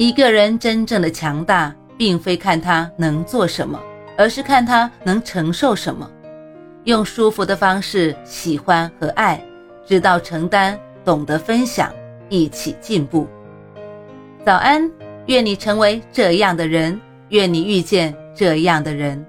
一个人真正的强大，并非看他能做什么，而是看他能承受什么。用舒服的方式喜欢和爱，知道承担，懂得分享，一起进步。早安，愿你成为这样的人，愿你遇见这样的人。